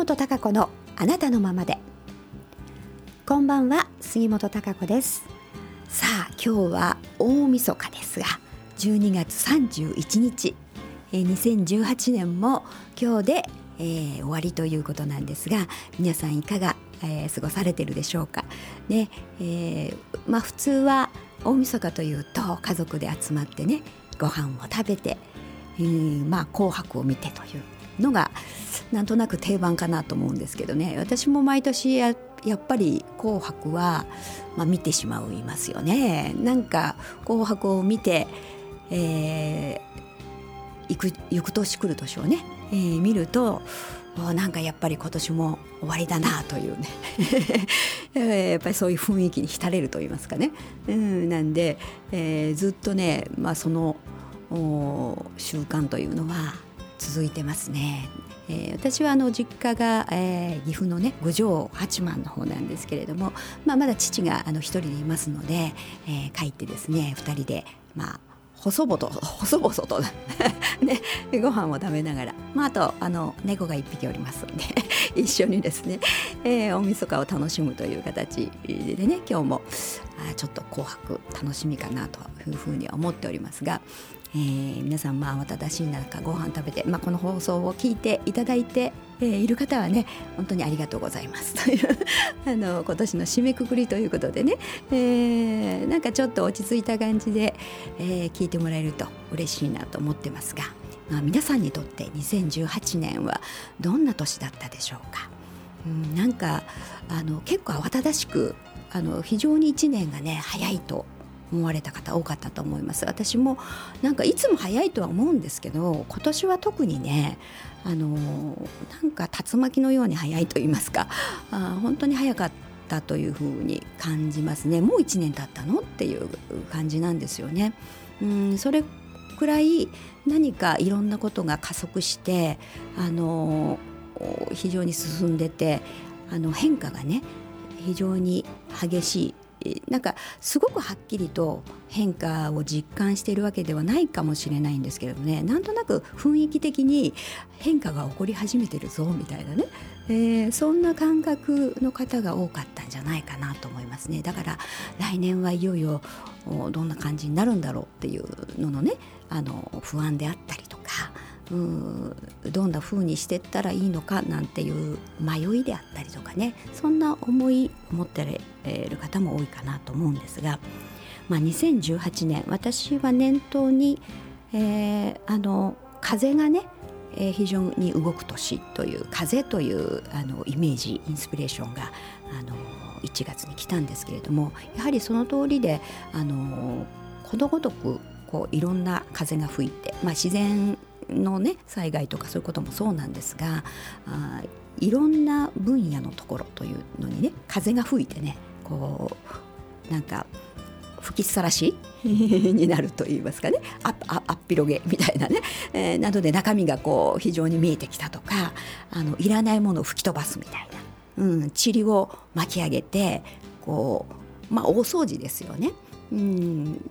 本孝子のあなたのままで。こんばんは杉本孝子です。さあ今日は大晦日ですが12月31日。2018年も今日で、えー、終わりということなんですが皆さんいかが、えー、過ごされてるでしょうか？ね、えー、まあ普通は大晦日というと家族で集まってねご飯を食べて、えー、まあ紅白を見てというのがなんとなく定番かなと思うんですけどね。私も毎年ややっぱり「紅白は」まあ、見てしまいますよね。なんか「紅白」を見て、えー、行く行く年来る年をね、えー、見るとなんかやっぱり今年も終わりだなというね。やっぱりそういう雰囲気に浸れると言いますかね、うん、なんで、えー、ずっとね、まあ、その習慣というのは続いてますね。えー、私はあの実家が、えー、岐阜のね郡上八幡の方なんですけれども、まあ、まだ父があの一人でいますので、えー、帰ってですね二人でまあ細々と細々と ねご飯を食べながら、まあ、あとあの猫が一匹おりますので 一緒にですね、えー、大晦日を楽しむという形でね今日もあちょっと紅白楽しみかなというふうに思っておりますが、えー、皆さんまあ慌ただしい中ご飯食べて、まあ、この放送を聞いていただいて、えー、いる方はね本当にありがとうございますというあの今年の締めくくりということでね、えー、なんかちょっと落ち着いた感じで、えー、聞いてもらえると嬉しいなと思ってますが、まあ、皆さんにとって2018年はどんな年だったでしょうか。うん、なんかあの結構慌ただしくあの非常に1年がね早いと思われた方多かったと思います私もなんかいつも早いとは思うんですけど今年は特にねあのなんか竜巻のように早いと言いますかあ本当に早かったというふうに感じますねもう1年経ったのっていう感じなんですよね。うんそれくらい何かいろんなことが加速してあの非常に進んでてあの変化がね非常に激しいなんかすごくはっきりと変化を実感しているわけではないかもしれないんですけれどもね。なんとなく雰囲気的に変化が起こり始めてるぞみたいなね、えー、そんな感覚の方が多かったんじゃないかなと思いますね。だから来年はいよいよどんな感じになるんだろうっていうののねあの不安であったりとか。どんな風にしていったらいいのかなんていう迷いであったりとかね。そんな思いを持っている方も多いかなと思うんですが、まあ、2018年私は念頭に、えー、あの風がねえー、非常に動く年という風というあのイメージインスピレーションがあの1月に来たんですけれどもやはりその通りであのことごとくこういろんな風が吹いて、まあ、自然のね災害とかそういうこともそうなんですがあいろんな分野のところというのにね風が吹いてねこうなんか吹きさらし になると言いますかね。あああっぴろげみたいなね、えー、などで中身がこう非常に見えてきたとかあのいらないものを吹き飛ばすみたいな、うん、塵を巻き上げてこうまあ大掃除ですよね。うん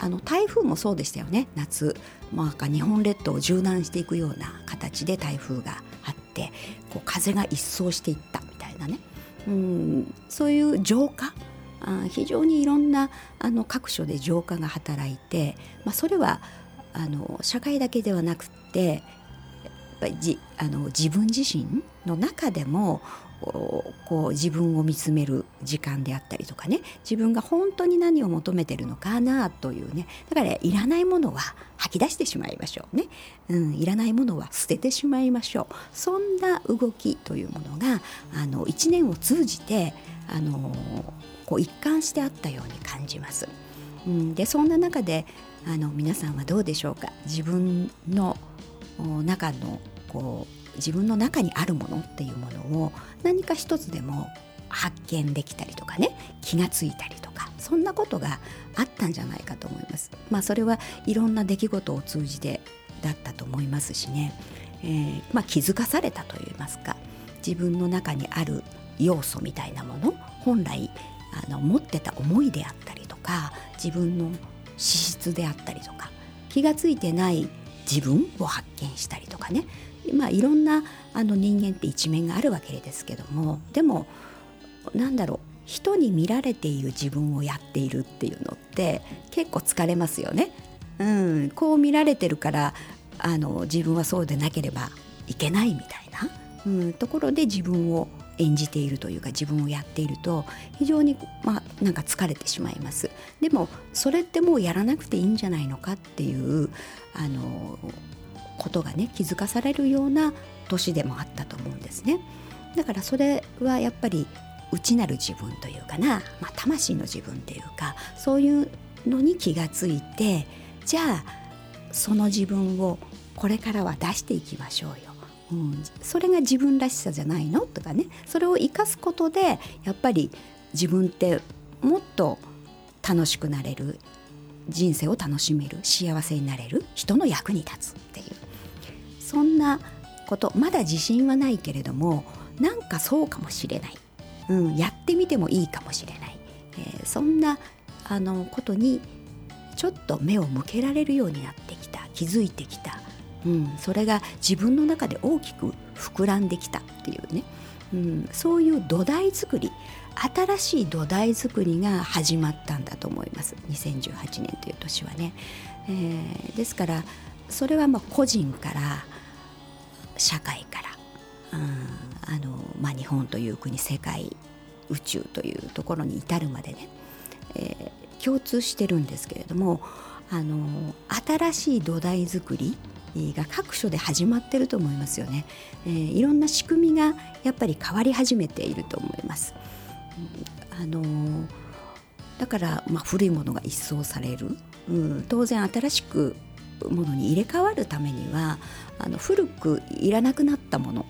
あの台風もそうでしたよね。夏、まあ、日本列島を縦断していくような形で台風があってこう風が一掃していったみたいなね。うんそういう浄化？あ非常にいろんなあの各所で浄化が働いて、まあ、それはあの社会だけではなくってやっぱりじあの自分自身の中でもこう自分を見つめる時間であったりとかね。自分が本当に何を求めてるのかなというね。だからいらないものは吐き出してしまいましょうね、うん、いらないものは捨ててしまいましょう。そんな動きというものがあの1年を通じてあのこう一貫してあったように感じます。うん、でそんな中であの皆さんはどうでしょうか。自分の中のこう自分の中にあるものっていうものを何か一つでも発見できたりとかね気がついたりとかそんなことがあったんじゃないかと思います。まあ、それはいろんな出来事を通じてだったと思いますしね、えー、まあ、気づかされたといいますか自分の中にある要素みたいなもの本来あの持ってた思いであったりとか自分の資質であったりとか気がついてない自分を発見したりとかね、まあ、いろんなあの人間って一面があるわけですけどもでもなんだろう人に見られている自分をやっているっていうのって結構疲れますよね。うん、こう見られてるからあの自分はそうでなければいけないみたいな、うん、ところで自分を演じているというか自分をやっていると非常にまあなんか疲れてしまいますでもそれってもうやらなくていいんじゃないのかっていうあのことがね気づかされるような年でもあったと思うんですね。だからそれはやっぱり内なる自分というかな、まあ、魂の自分っていうかそういうのに気がついてじゃあその自分をこれからは出していきましょうよ。うん、それが自分らしさじゃないのとかねそれを生かすことでやっぱり自分ってもっと楽しくなれる人生を楽しめる幸せになれる人の役に立つっていうそんなことまだ自信はないけれどもなんかそうかもしれない、うん、やってみてもいいかもしれない、えー、そんなあのことにちょっと目を向けられるようになってきた気づいてきた。うん、それが自分の中で大きく膨らんできたっていうね、うん、そういう土台作り新しい土台作りが始まったんだと思います。2018年という年はね、えー、ですからそれはまあ個人から社会から、うん。あのまあ、日本という国世界宇宙というところに至るまでね、えー、共通してるんですけれどもあの新しい土台作りが各所で始まってると思いますよね、えー、いろんな仕組みがやっぱり変わり始めていると思います。あの、だから、まあ、古いものが一掃される、うん、当然新しくものに入れ替わるためにはあの古くいらなくなったもの、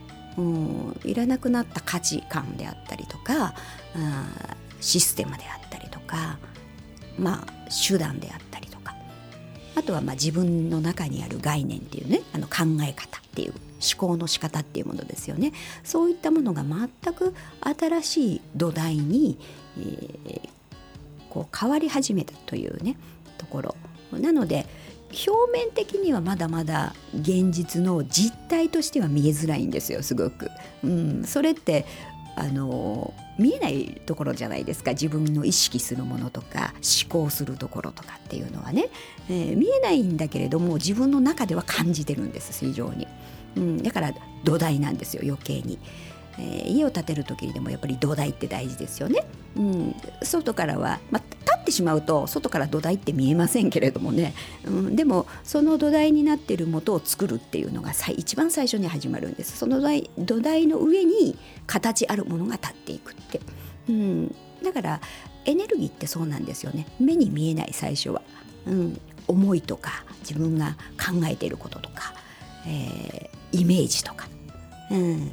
いらなくなった価値観であったりとかあシステムであったりとか、まあ、手段であったりとかあとはまあ自分の中にある概念っていうねあの考え方っていう思考の仕方っていうものですよね。そういったものが全く新しい土台に、えー、こう変わり始めたというねところ。なので表面的にはまだまだ現実の実態としては見えづらいんですよすごく。うん、それってあの見えないところじゃないですか。自分の意識するものとか思考するところとかっていうのはね、えー、見えないんだけれども自分の中では感じてるんです非常に、うん、だから土台なんですよ余計に。えー、家を建てる時にでもやっぱり土台って大事ですよね。うん、外からは、まあ、立ってしまうと外から土台って見えませんけれどもね、うん、でもその土台になっている元を作るっていうのが一番最初に始まるんです。その土台の上に形あるものが立っていくって、うん、だからエネルギーってそうなんですよね。目に見えない最初は、うん、思いとか自分が考えていることとか、えー、イメージとか、うん、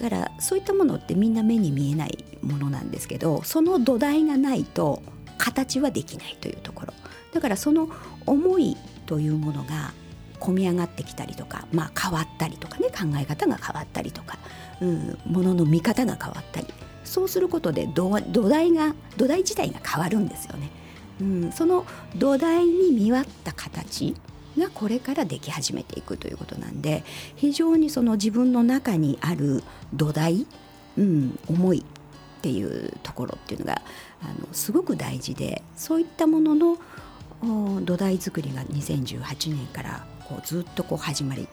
だからそういったものってみんな目に見えないものなんですけどその土台がないと形はできないというところだからその思いというものが込み上がってきたりとか、まあ、変わったりとかね考え方が変わったりとか、うん、ものの見方が変わったりそうすることで土台が土台自体が変わるんですよね。うん、その土台に見合った形がこれからでき始めていくということなんで非常にその自分の中にある土台、うん、思いっていうところっていうのがあのすごく大事でそういったものの土台作りが2018年からこうずっとこう始まり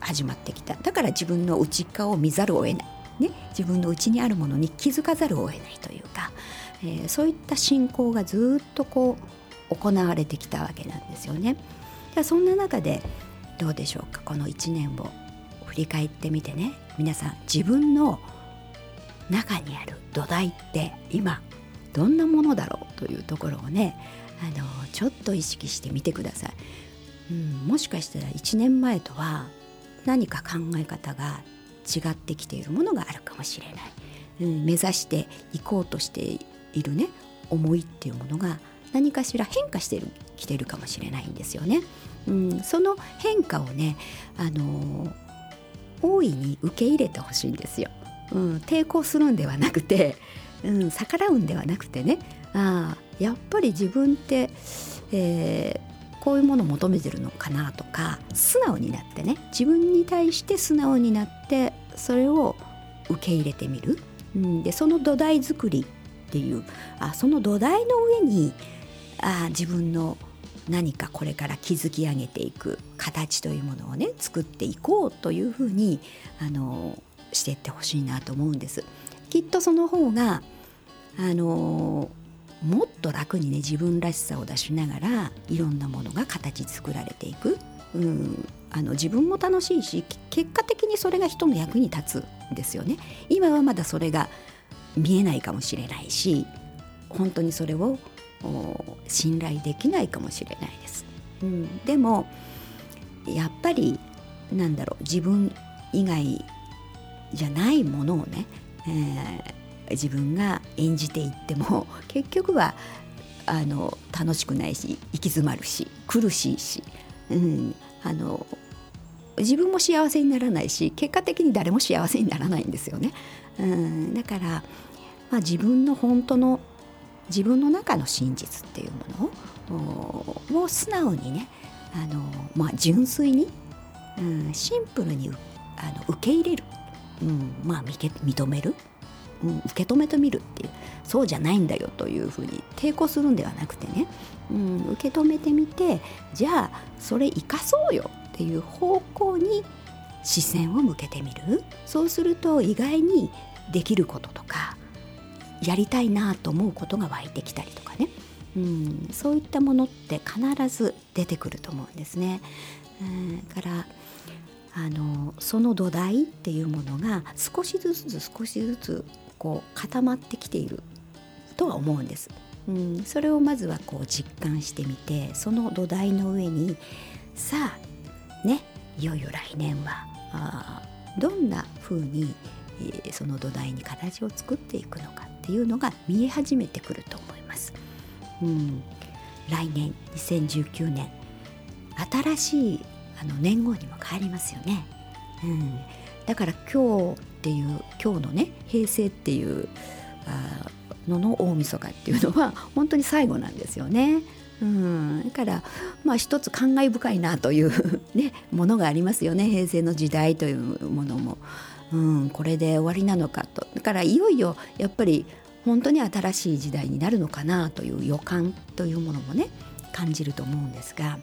始まってきただから自分の内側を見ざるを得ない、ね、自分の内にあるものに気づかざるを得ないというか、えー、そういった信仰がずっとこう行われてきたわけなんですよね。ではそんな中でどうでしょうか？この1年を振り返ってみてね。皆さん自分の中にある土台って今どんなものだろうというところをねあのちょっと意識してみてください、うん、もしかしたら1年前とは何か考え方が違ってきているものがあるかもしれない、うん、目指していこうとしているね思いっていうものが何かしら変化してるきてるかもしれないんですよね。うん、その変化をね、あのー、大いに受け入れてほしいんですよ。うん、抵抗するんではなくて、うん、逆らうんではなくてねあやっぱり自分って、えー、こういうものを求めてるのかなとか素直になってね自分に対して素直になってそれを受け入れてみる、うん、でその土台作りっていうあその土台の上にあ自分の何かこれから築き上げていく形というものをね作っていこうというふうにあのしていってほしいなと思うんです。きっとその方があのもっと楽にね自分らしさを出しながらいろんなものが形作られていく、うん、あの自分も楽しいし結果的にそれが人の役に立つんですよね。今はまだそれが見えないかもしれないし本当にそれを信頼できないかもしれないです。うん、でもやっぱりなんだろう自分以外じゃないものをね、えー、自分が演じていっても 結局はあの楽しくないし行き詰まるし苦しいし、うん、あの自分も幸せにならないし結果的に誰も幸せにならないんですよね。うん、だから、まあ、自分の本当の自分の中の真実っていうものを素直にねあの、まあ、純粋に、うん、シンプルにあの受け入れる、うんまあ、認める、うん、受け止めてみるっていう。そうじゃないんだよというふうに抵抗するんではなくてね、うん、受け止めてみてじゃあそれ生かそうよっていう方向に視線を向けてみる。そうすると意外にできることとかやりたいなと思うことが湧いてきたりとかね、うん、そういったものって必ず出てくると思うんですね。うん、からあのその土台っていうものが少しずつ少しずつこう固まってきているとは思うんです。うん、それをまずはこう実感してみてその土台の上にさあねいよいよ来年はあどんな風に、えー、その土台に形を作っていくのか。っていうのが見え始めてくると思います。うん、来年2019年新しいあの年号にも変わりますよね。うん、だから今日っていう今日のね平成っていうあのの大晦日っていうのは 本当に最後なんですよね。うん、だからまあ一つ感慨深いなというねものがありますよね平成の時代というものも。うん、これで終わりなのかとだからいよいよやっぱり本当に新しい時代になるのかなという予感というものもね感じると思うんですが、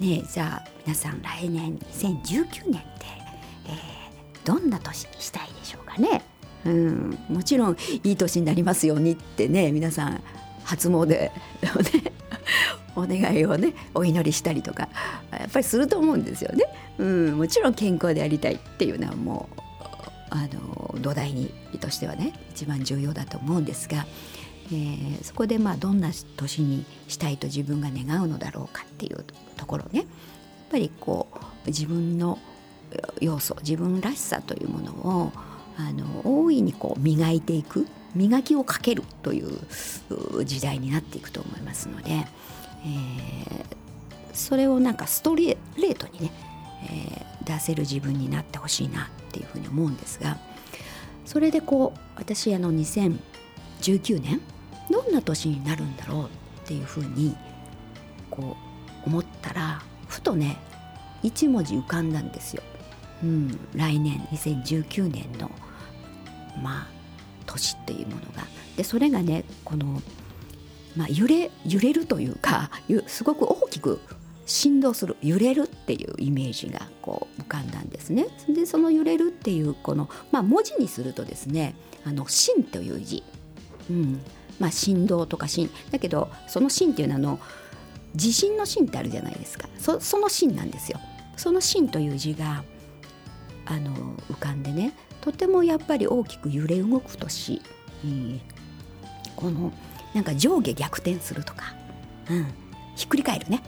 ね、じゃあ皆さん来年2019年って、えー、どんな年にしたいでしょうかね。うん、もちろんいい年になりますようにってね皆さん初詣をね お願いをねお祈りしたりとかやっぱりすると思うんですよね。うん、もちろん健康でありたいっていうのはもうあの土台にとしてはね一番重要だと思うんですが、えー、そこでまあどんな年にしたいと自分が願うのだろうかっていうところね。やっぱりこう自分の要素自分らしさというものをあの大いにこう磨いていく磨きをかけるという時代になっていくと思いますので、えー、それをなんかストレートにね、えー、出せる自分になってほしいなっていうふうに思うんですがそれでこう私あの2019年どんな年になるんだろうっていうふうにこう思ったらふとね一文字浮かんだんですよ。うん、来年2019年のまあ年っていうものがでそれがねこの、まあ、揺れ揺れるというか すごく大きく振動する揺れるっていうイメージがこう浮かんだんですね。でその揺れるっていうこの、まあ、文字にするとですね「あの芯」という字、うん。まあ、振動とか芯だけどその芯っていうのはあの地震の芯ってあるじゃないですか。その芯なんですよ。その芯という字があの浮かんでねとてもやっぱり大きく揺れ動く年、うん、このなんか上下逆転するとか、うん、ひっくり返るね、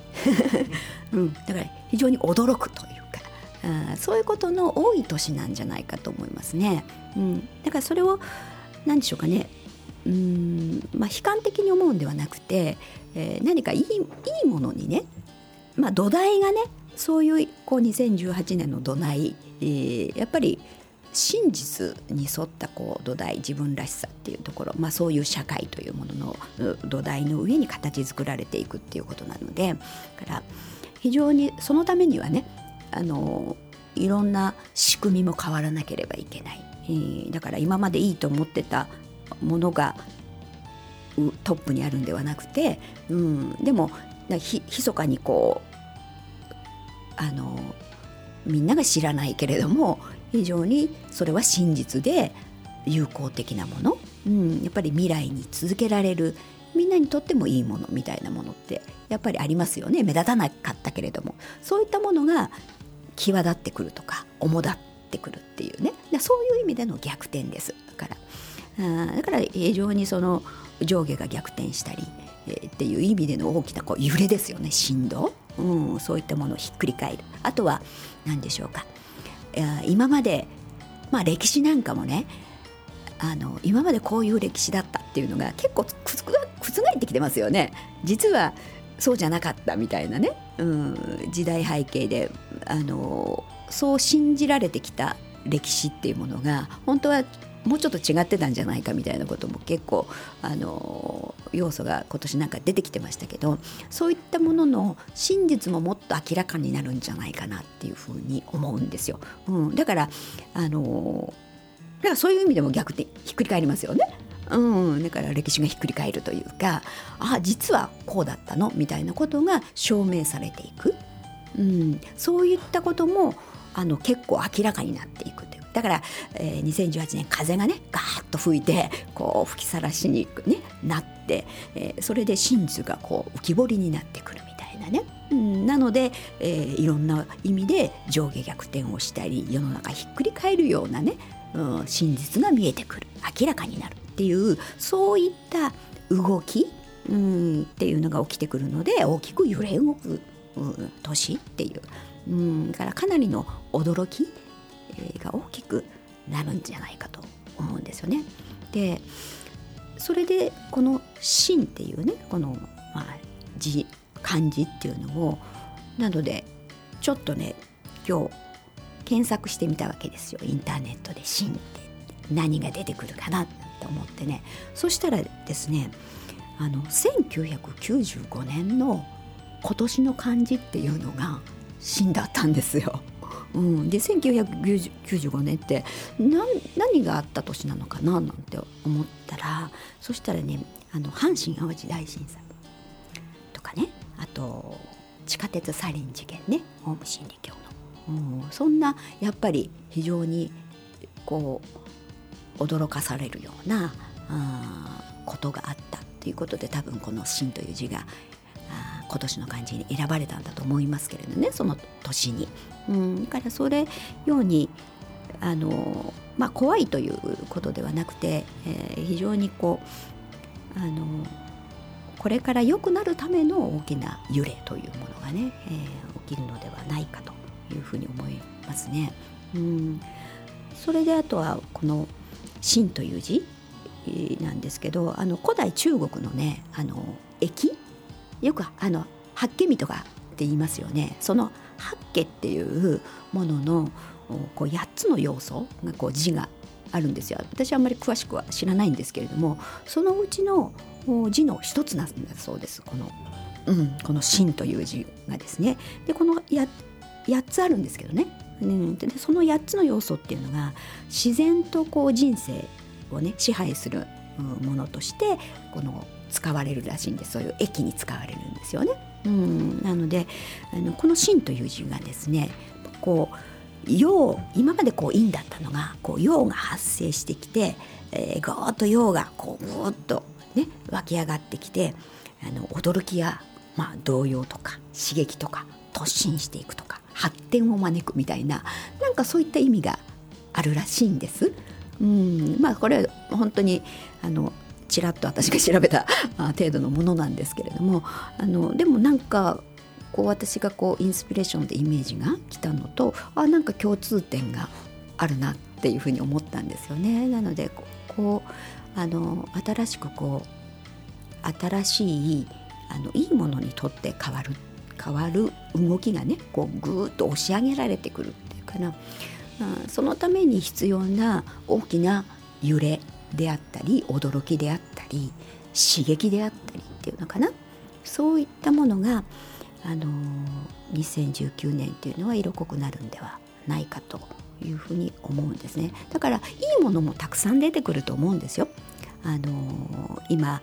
うん、だから非常に驚くというか。あそういうことの多い年なんじゃないかと思いますね。うん、だからそれを何でしょうかね。うん、まあ、悲観的に思うんではなくて、えー、何かいいいいものにね、まあ、土台がねそういうこう2018年の土台、えー、やっぱり真実に沿ったこう土台自分らしさっていうところ、まあ、そういう社会というものの土台の上に形作られていくっていうことなのでだから非常にそのためにはねあのいろんな仕組みも変わらなければいけない、えー、だから今までいいと思ってたものがトップにあるんではなくて、うん、でもひ密かにこうあのみんなが知らないけれども非常にそれは真実で有効的なもの、うん、やっぱり未来に続けられる。みんなにとってもいいものみたいなものってやっぱりありますよね。目立たなかったけれども。そういったものが際立ってくるとか主だってくるっていうね。そういう意味での逆転です。だからだから非常にその上下が逆転したり、えー、っていう意味での大きなこう揺れですよね。振動、うん、そういったものをひっくり返る。あとは何でしょうか。今まで、まあ、歴史なんかもねあの今までこういう歴史だったっていうのが結構覆ってきてますよね。実はそうじゃなかったみたいなね、うん、時代背景であのそう信じられてきた歴史っていうものが本当はもうちょっと違ってたんじゃないかみたいなことも結構あの要素が今年なんか出てきてましたけどそういったものの真実ももっと明らかになるんじゃないかなっていうふうに思うんですよ。うん、だからあのだからそういう意味でも逆転ひっくり返りますよね。うん、だから歴史がひっくり返るというかあ実はこうだったのみたいなことが証明されていく、うん、そういったこともあの結構明らかになっていく。だから、えー、2018年風がねガーッと吹いてこう吹きさらしに、ね、なって、えー、それで真実がこう浮き彫りになってくるみたいなね。うん、なので、えー、いろんな意味で上下逆転をしたり世の中ひっくり返るようなね、うん、真実が見えてくる明らかになるっていうそういった動き、うん、っていうのが起きてくるので大きく揺れ動く、うん、年っていう、うん、からかなりの驚きが大きくなるんじゃないかと思うんですよね。でそれでこの「真」っていうねこの、まあ、字漢字っていうのをなのでちょっとね今日検索してみたわけですよインターネットで「真」って何が出てくるかなと思ってねそしたらですねあの1995年の今年の漢字っていうのが「真」だったんですよ。うん、で1995年って何何があった年なのかななんて思ったらそしたらねあの阪神・淡路大震災とかねあと地下鉄サリン事件ねオウム真理教の、うん、そんなやっぱり非常にこう驚かされるようなことがあったということで多分この「真」という字が今年の漢字に選ばれたんだと思いますけれどねその年に。うん、だからそれようにあの、まあ、怖いということではなくて、えー、非常にこうあのこれから良くなるための大きな揺れというものがね、えー、起きるのではないかというふうに思いますね。うん、それであとはこの秦という字なんですけどあの古代中国のねあの駅よくあの八家とかって言いますよね。その八家っていうもののこう8つの要素がこう字があるんですよ。私はあんまり詳しくは知らないんですけれどもそのうちの字の一つなんだそうです。この、うん、この「真」という字がですね。でこの 8, 8つあるんですけどね。うん、でその8つの要素っていうのが自然とこう人生をね支配するものとしてこの使われるらしいんですそういう駅に使われるんですよね。うん、なのであのこの「真」という字がですねこう陽今までこう陰だったのがこう陽が発生してきて、えー、ゴーッと陽がこうぐーっとね湧き上がってきてあの驚きや、まあ、動揺とか刺激とか突進していくとか発展を招くみたいななんかそういった意味があるらしいんです。うんまあこれは本当にあのちらっと私が調べた程度のものなんですけれどもあのでもなんかこう私がこうインスピレーションでイメージが来たのとあなんか共通点があるなっていうふうに思ったんですよね。なのでこうあの新しくこう新しいあのいいものにとって変わる変わる動きがねこうぐーっと押し上げられてくるっていうかなうん、そのために必要な大きな揺れであったり驚きであったり刺激であったりっていうのかな？そういったものが、あの2019年っていうのは色濃くなるんではないかというふうに思うんですねだからいいものもたくさん出てくると思うんですよ。あの今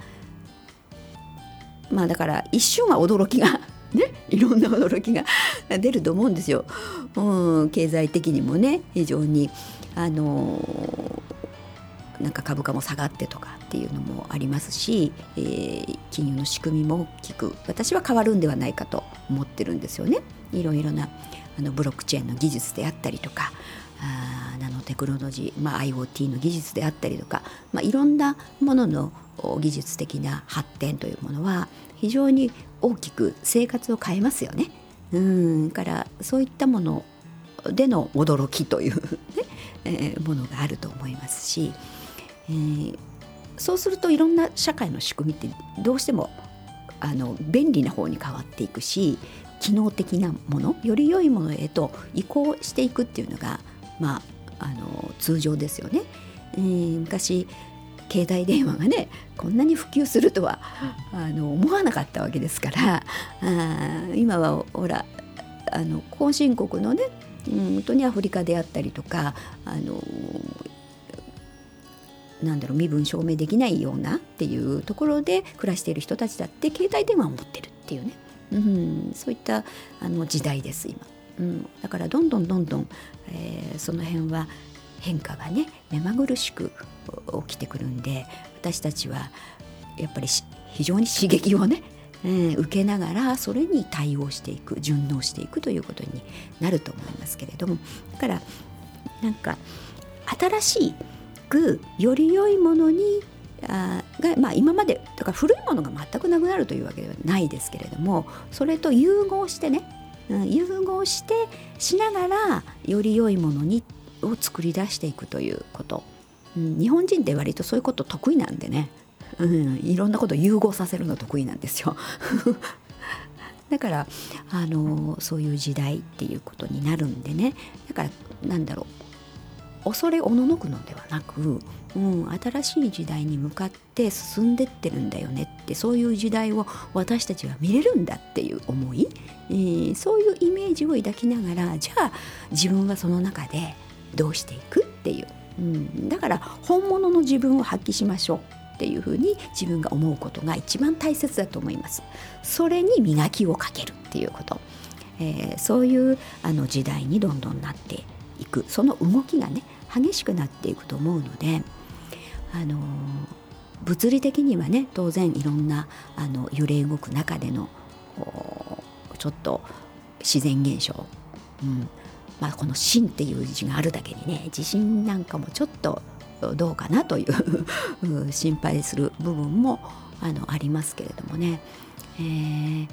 まあだから一瞬は驚きが ね、いろんな驚きが 出ると思うんですよ。うん、経済的にもね非常にあのなんか株価も下がってとかっていうのもありますし、えー、金融の仕組みも大きく私は変わるんではないかと思ってるんですよね。いろいろなあのブロックチェーンの技術であったりとかあナノテクノロジー、まあ、IoT の技術であったりとか、まあ、いろんなものの技術的な発展というものは非常に大きく生活を変えますよね。うんからそういったものでの驚きというね、えー、ものがあると思いますし、えー、そうするといろんな社会の仕組みってどうしてもあの便利な方に変わっていくし機能的なものより良いものへと移行していくっていうのが、まあ、あの通常ですよね。えー、昔携帯電話がねこんなに普及するとはあの思わなかったわけですからあ今はほらあの後進国のね本当にアフリカであったりとかあのなんだろう身分証明できないようなっていうところで暮らしている人たちだって携帯電話を持ってるっていうね、うん、そういったあの時代です今、うん、だからどんどんどんどん、えー、その辺は変化がね目まぐるしく起きてくるんで私たちはやっぱり非常に刺激をね、えー、受けながらそれに対応していく順応していくということになると思いますけれども。だからなんか新しいくより良いものにあが、まあ、今までだから古いものが全くなくなるというわけではないですけれどもそれと融合してね、うん、融合してしながらより良いものにを作り出していくということ、うん、日本人って割とそういうこと得意なんでね、うん、いろんなこと融合させるの得意なんですよ。だからあのそういう時代っていうことになるんでね。だからなんだろう。恐れおののくのではなく、うん、新しい時代に向かって進んでってるんだよねってそういう時代を私たちは見れるんだっていう思い、えー、そういうイメージを抱きながらじゃあ自分はその中でどうしていくっていう、うん、だから本物の自分を発揮しましょうっていうふうに自分が思うことが一番大切だと思います。それに磨きをかけるっていうこと、えー、そういうあの時代にどんどんなっていく。その動きがね激しくなっていくと思うのであの物理的にはね当然いろんなあの揺れ動く中でのちょっと自然現象、うん、まあ、この「心」っていう字があるだけにね地震なんかもちょっとどうかなという 心配する部分もあのありますけれどもね、えー、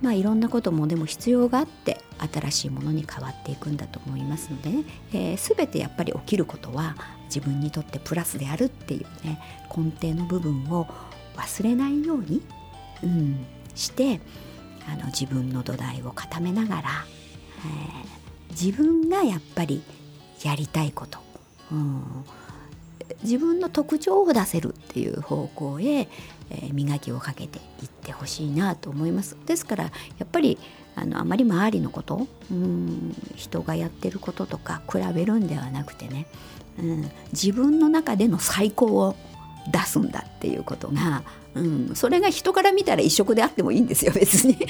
まあいろんなこともでも必要があって新しいものに変わっていくんだと思いますのでね、えー、全てやっぱり起きることは自分にとってプラスであるっていうね根底の部分を忘れないように、うん、してあの自分の土台を固めながら、えー自分がやっぱりやりたいこと、うん、自分の特徴を出せるっていう方向へ、え、磨きをかけていってほしいなと思います。ですからやっぱりあのあまり周りのこと、うん、人がやってることとか比べるんではなくてね、うん、自分の中での最高を出すんだっていうことが、うん、それが人から見たら一色であってもいいんですよ別に、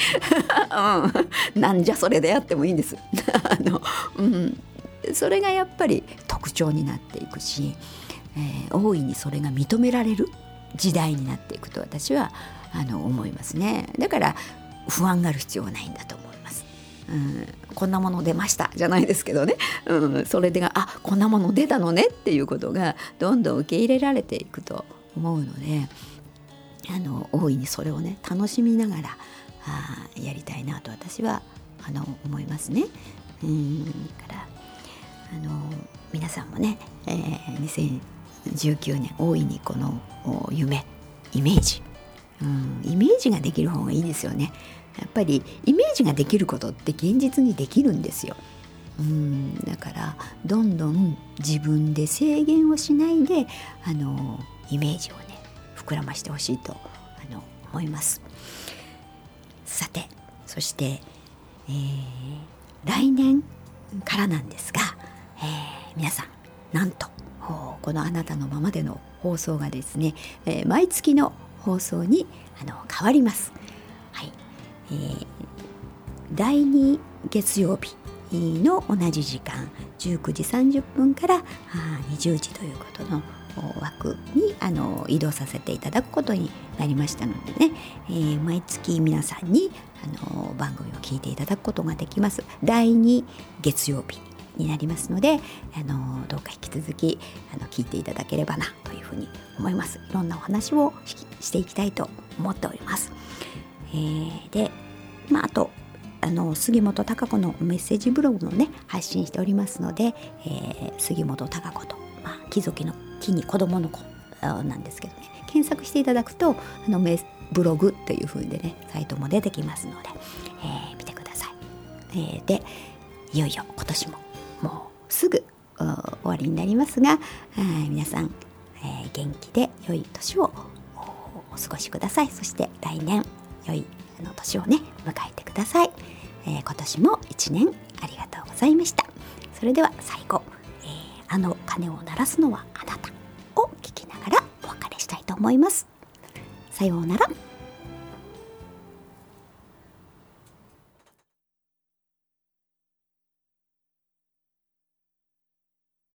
うん、なんじゃそれであってもいいんです。あの、うん、それがやっぱり特徴になっていくし、えー、大いにそれが認められる。時代になっていくと私はあの思いますね。だから不安がある必要はないんだと思います。うん、こんなもの出ました。じゃないですけどね、うん、それでがあこんなもの出たのね。っていうことがどんどん受け入れられていくと思うのであの大いにそれをね楽しみながらあやりたいなと私はあの思いますね。うん。からあの皆さんもね、えー、19年大いにこの夢イメージ、うん、イメージができる方がいいですよね。やっぱりイメージができることって現実にできるんですよ。うんだからどんどん自分で制限をしないであのイメージをね膨らましてほしいとあの思いますさてそして、えー、来年からなんですが、えー、皆さんなんとこの「あなたのままで」の放送がですね、えー、毎月の放送にあの変わります。はい。えー、第2月曜日の同じ時間19時30分から20時ということの枠にあの移動させていただくことになりましたのでね、えー、毎月皆さんにあの番組を聞いていただくことができます。第2月曜日。になりますのであのどうか引き続きあの聞いていただければなというふうに思いますいろんなお話をしていきたいと思っております、えー、で、まあ、あとあの杉本孝子のメッセージブログのね発信しておりますので、えー、杉本孝子と、まあ、貴族の木に子供の子なんですけどね検索していただくとあのメブログという風でねサイトも出てきますので、えー、見てください。えー、でいよいよ今年ももうすぐ終わりになりますが、皆さん、えー、元気で良い年をお過ごしください。そして来年良いあの年をね迎えてください、えー、今年も一年ありがとうございました。それでは最後、えー、あの鐘を鳴らすのはあなたを聞きながらお別れしたいと思います。さようなら。